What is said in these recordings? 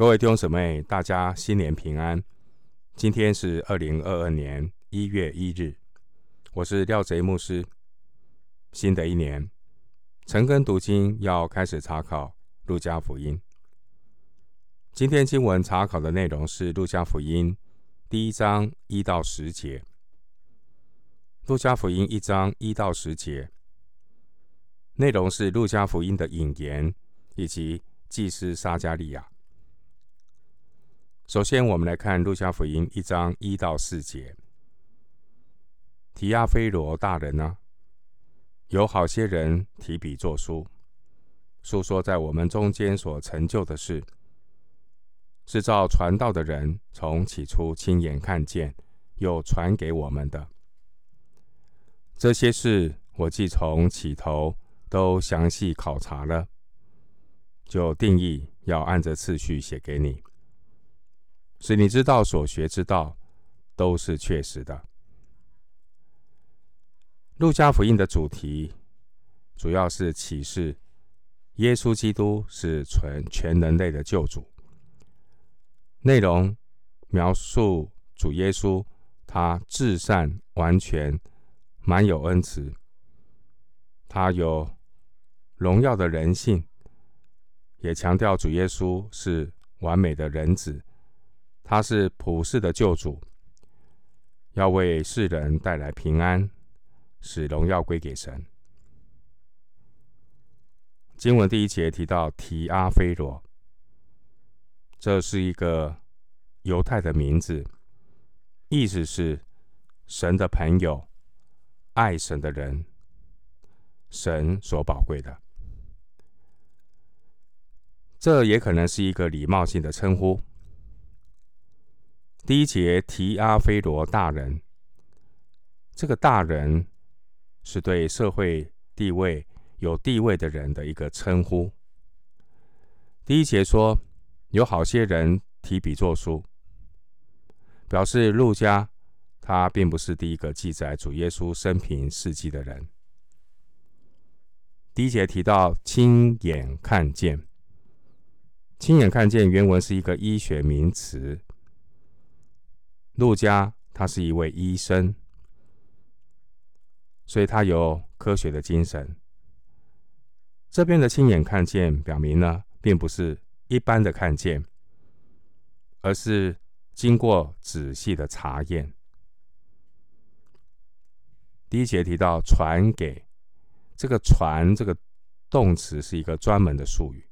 各位弟兄姊妹，大家新年平安。今天是二零二二年一月一日，我是廖贼牧师。新的一年，晨更读经要开始查考路加福音。今天经文查考的内容是路加福音第一章一到十节。路加福音一章一到十节，内容是路加福音的引言以及祭司撒迦利亚。首先，我们来看《路加福音》一章一到四节。提阿非罗大人呢、有好些人提笔作书，述说在我们中间所成就的事，是照传道的人从起初亲眼看见，又传给我们的。这些事，我既从起头都详细考察了，就定义要按着次序写给你。使你知道所学之道都是确实的。路加福音的主题主要是启示耶稣基督是全全人类的救主。内容描述主耶稣，他至善、完全、满有恩慈，他有荣耀的人性，也强调主耶稣是完美的人子。他是普世的救主，要为世人带来平安，使荣耀归给神。经文第一节提到提阿非罗，这是一个犹太的名字，意思是神的朋友，爱神的人，神所宝贵的。这也可能是一个礼貌性的称呼。第一节提阿非罗大人，这个大人是对社会地位有地位的人的一个称呼。第一节说有好些人提笔作书，表示路加他并不是第一个记载主耶稣生平事迹的人。第一节提到亲眼看见，亲眼看见原文是一个医学名词。陆家他是一位医生，所以他有科学的精神。这边的亲眼看见，表明呢，并不是一般的看见，而是经过仔细的查验。第一节提到传给，这个传这个动词是一个专门的术语，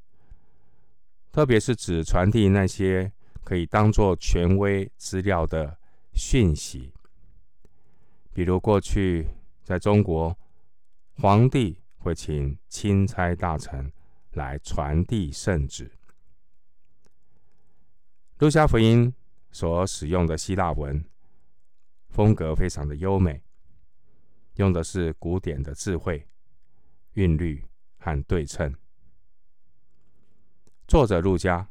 特别是指传递那些。可以当做权威资料的讯息，比如过去在中国，皇帝会请钦差大臣来传递圣旨。路加福音所使用的希腊文风格非常的优美，用的是古典的智慧、韵律和对称。作者路加。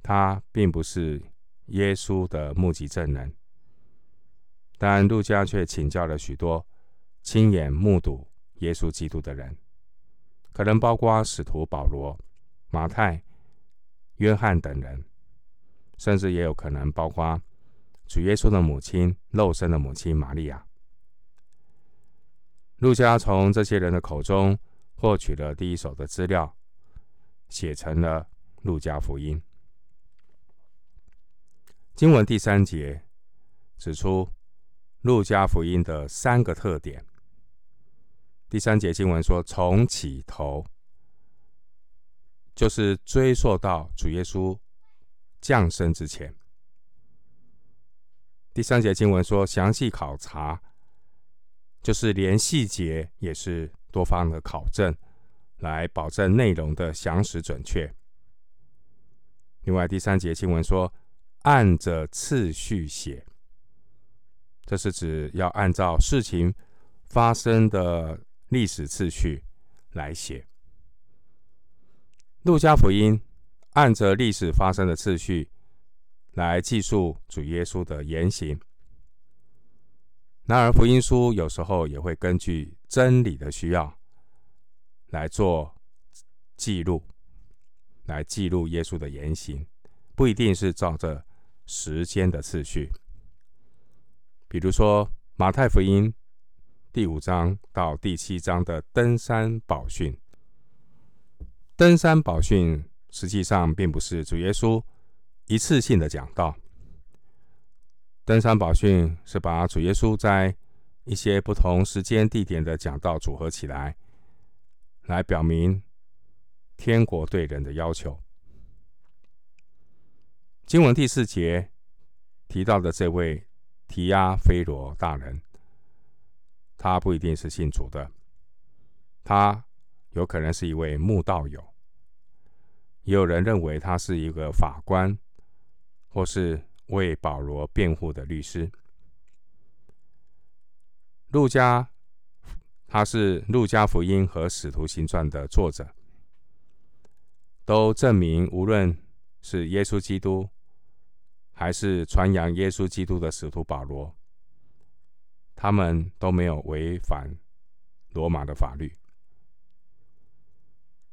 他并不是耶稣的目击证人，但路加却请教了许多亲眼目睹耶稣基督的人，可能包括使徒保罗、马太、约翰等人，甚至也有可能包括主耶稣的母亲、肉身的母亲玛利亚。路加从这些人的口中获取了第一手的资料，写成了路加福音。经文第三节指出路加福音的三个特点。第三节经文说：“从起头，就是追溯到主耶稣降生之前。”第三节经文说：“详细考察，就是连细节也是多方的考证，来保证内容的详实准确。”另外，第三节经文说。按着次序写，这是指要按照事情发生的历史次序来写。路加福音按着历史发生的次序来记述主耶稣的言行。然而，福音书有时候也会根据真理的需要来做记录，来记录耶稣的言行。不一定是照着时间的次序。比如说，马太福音第五章到第七章的登山宝训，登山宝训实际上并不是主耶稣一次性的讲道。登山宝训是把主耶稣在一些不同时间地点的讲道组合起来，来表明天国对人的要求。经文第四节提到的这位提阿非罗大人，他不一定是信主的，他有可能是一位慕道友，也有人认为他是一个法官，或是。为保罗辩护的律师，路加，他是路加福音和使徒行传的作者，都证明，无论是耶稣基督，还是传扬耶稣基督的使徒保罗，他们都没有违反罗马的法律。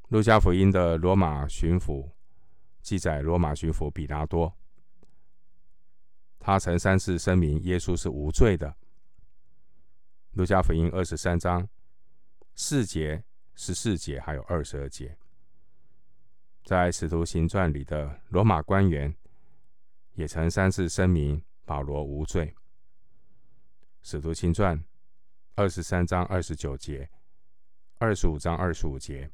路加福音的罗马巡抚记载，罗马巡抚比拉多。他曾三次声明耶稣是无罪的。路加福音二十三章四节、十四节还有二十二节，在使徒行传里的罗马官员也曾三次声明保罗无罪。使徒行传二十三章二十九节、二十五章二十五节、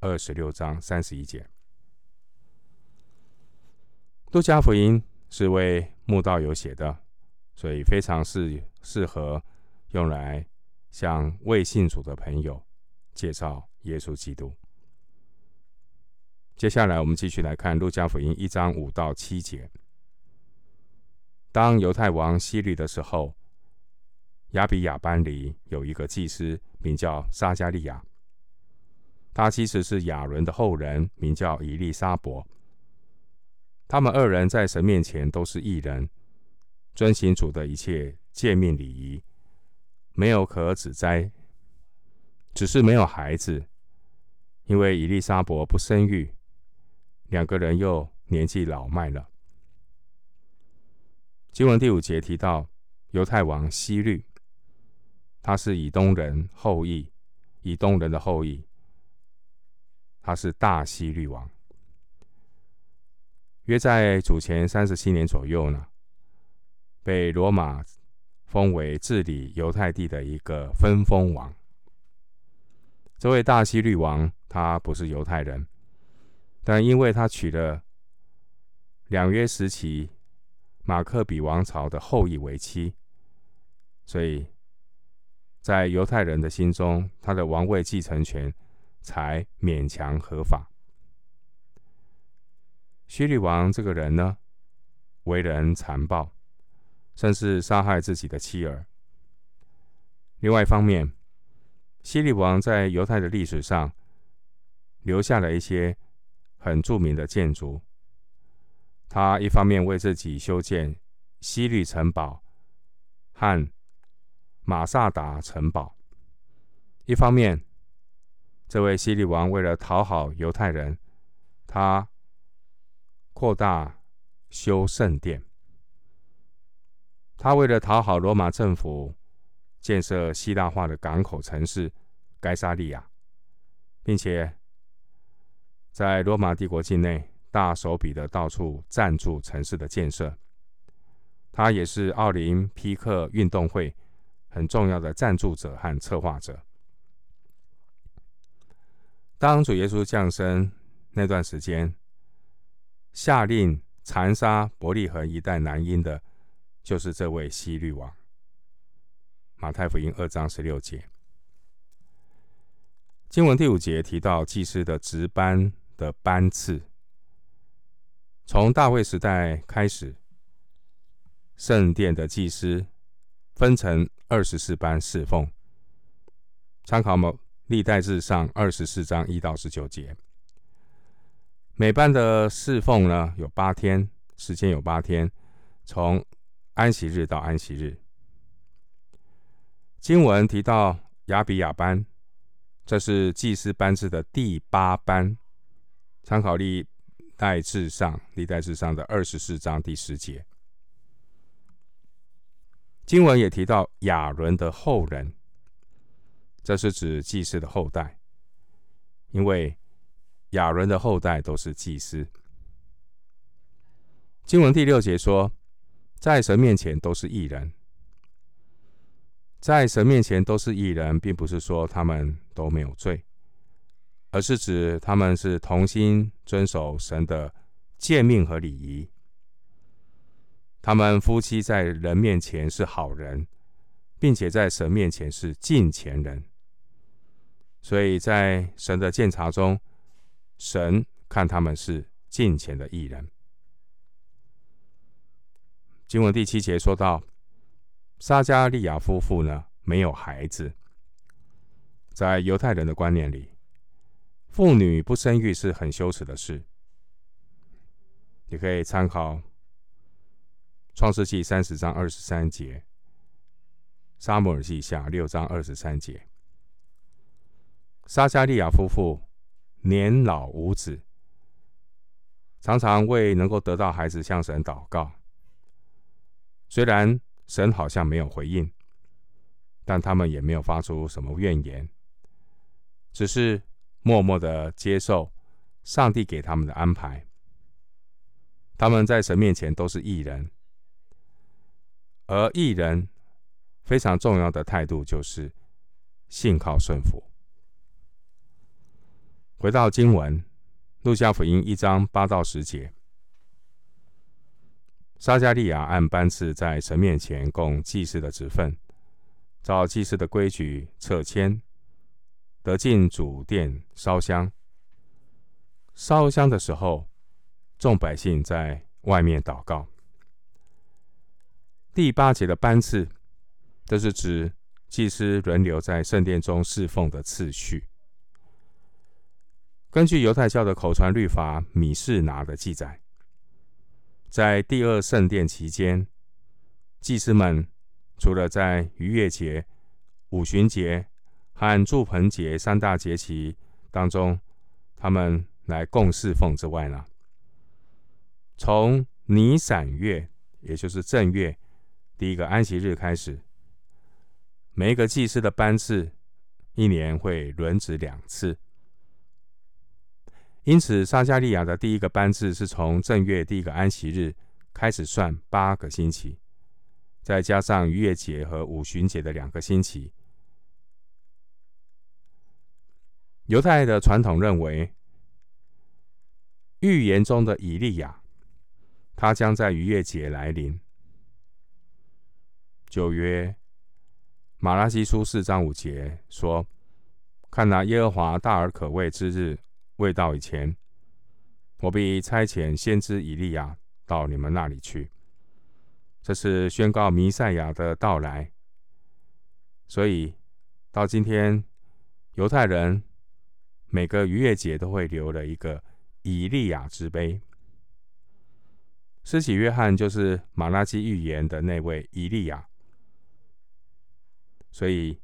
二十六章三十一节。路加福音是为慕道友写的，所以非常适适合用来向未信主的朋友介绍耶稣基督。接下来，我们继续来看路加福音一章五到七节。当犹太王希律的时候，亚比亚班里有一个祭司，名叫撒迦利亚，他其实是亚伦的后人，名叫以利沙伯。他们二人在神面前都是异人，遵行主的一切诫命礼仪，没有可指摘，只是没有孩子，因为以利沙伯不生育，两个人又年纪老迈了。经文第五节提到犹太王希律，他是以东人后裔，以东人的后裔，他是大希律王。约在主前三十七年左右呢，被罗马封为治理犹太地的一个分封王。这位大希律王，他不是犹太人，但因为他娶了两约时期马克比王朝的后裔为妻，所以在犹太人的心中，他的王位继承权才勉强合法。希律王这个人呢，为人残暴，甚至杀害自己的妻儿。另外一方面，希律王在犹太的历史上留下了一些很著名的建筑。他一方面为自己修建西律城堡和马萨达城堡，一方面，这位西律王为了讨好犹太人，他。扩大修圣殿，他为了讨好罗马政府，建设希腊化的港口城市该沙利亚，并且在罗马帝国境内大手笔的到处赞助城市的建设。他也是奥林匹克运动会很重要的赞助者和策划者。当主耶稣降生那段时间，下令残杀伯利恒一带男婴的，就是这位希律王。马太福音二章十六节，经文第五节提到祭司的值班的班次，从大卫时代开始，圣殿的祭司分成二十四班侍奉。参考某历代志上二十四章一到十九节。每班的侍奉呢，有八天，时间有八天，从安息日到安息日。经文提到亚比亚班，这是祭司班制的第八班。参考历代志上，历代志上的二十四章第十节。经文也提到亚伦的后人，这是指祭司的后代，因为亚伦的后代都是祭司。经文第六节说，在神面前都是义人。在神面前都是义人，并不是说他们都没有罪，而是指他们是同心遵守神的诫命和礼仪。他们夫妻在人面前是好人，并且在神面前是敬虔人。所以在神的鉴察中，神看他们是敬虔的艺人。经文第七节说到。撒迦利亚夫妇呢，没有孩子。在犹太人的观念里，妇女不生育是很羞耻的事。你可以参考创世记三十章二十三节，撒母耳记下六章二十三节。撒迦利亚夫妇年老无子，常常为能够得到孩子向神祷告。虽然神好像没有回应，但他们也没有发出什么怨言，只是默默的接受上帝给他们的安排。他们在神面前都是异人，而义人非常重要的态度就是信靠顺服。回到经文，路加福音一章八到十节。撒迦利亚按班次在神面前供祭司的职分，照祭司的规矩撤签，得进主殿烧香。烧香的时候，众百姓在外面祷告。第八节的班次，这是指祭司轮流在圣殿中侍奉的次序。根据犹太教的口传律法米士拿的记载。在第二圣殿期间，祭司们除了在逾越节、五旬节和住盆节三大节期当中，他们来供侍奉之外呢，从尼散月，也就是正月第一个安息日开始，每一个祭司的班次一年会轮值两次。因此，撒迦利亚的第一个班次是从正月第一个安息日开始算八个星期，再加上逾越节和五旬节的两个星期。犹太的传统认为，预言中的以利亚，他将在逾越节来临。旧约马拉西书四章五节说：“看哪，耶和华大而可畏之日。”未到以前，我必差遣先知以利亚到你们那里去。这是宣告弥赛亚的到来。所以到今天，犹太人每个逾越节都会留了一个以利亚之碑。施洗约翰就是马拉基预言的那位以利亚，所以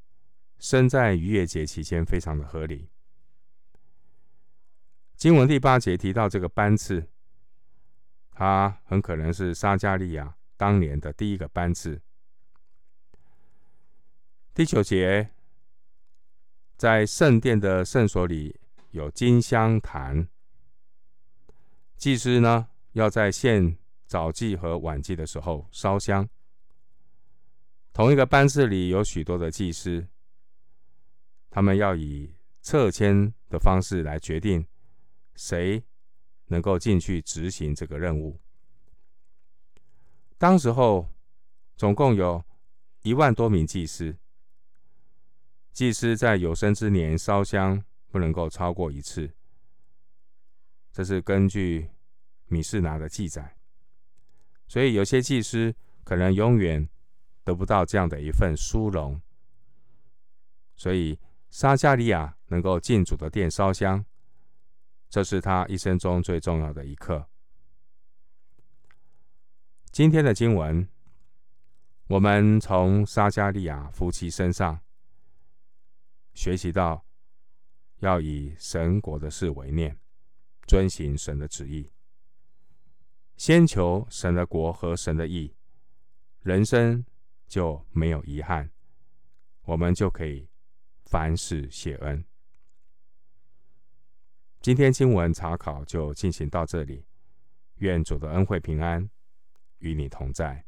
生在逾越节期间非常的合理。经文第八节提到这个班次，他很可能是撒迦利亚当年的第一个班次。第九节，在圣殿的圣所里有金香坛，祭司呢要在献早祭和晚祭的时候烧香。同一个班次里有许多的祭司，他们要以册签的方式来决定。谁能够进去执行这个任务？当时候总共有一万多名祭司，祭司在有生之年烧香不能够超过一次，这是根据米示拿的记载。所以有些祭司可能永远得不到这样的一份殊荣。所以撒迦利亚能够进主的殿烧香。这是他一生中最重要的一刻。今天的经文，我们从撒迦利亚夫妻身上学习到，要以神国的事为念，遵行神的旨意。先求神的国和神的义，人生就没有遗憾，我们就可以凡事谢恩。今天经文查考就进行到这里，愿主的恩惠平安与你同在。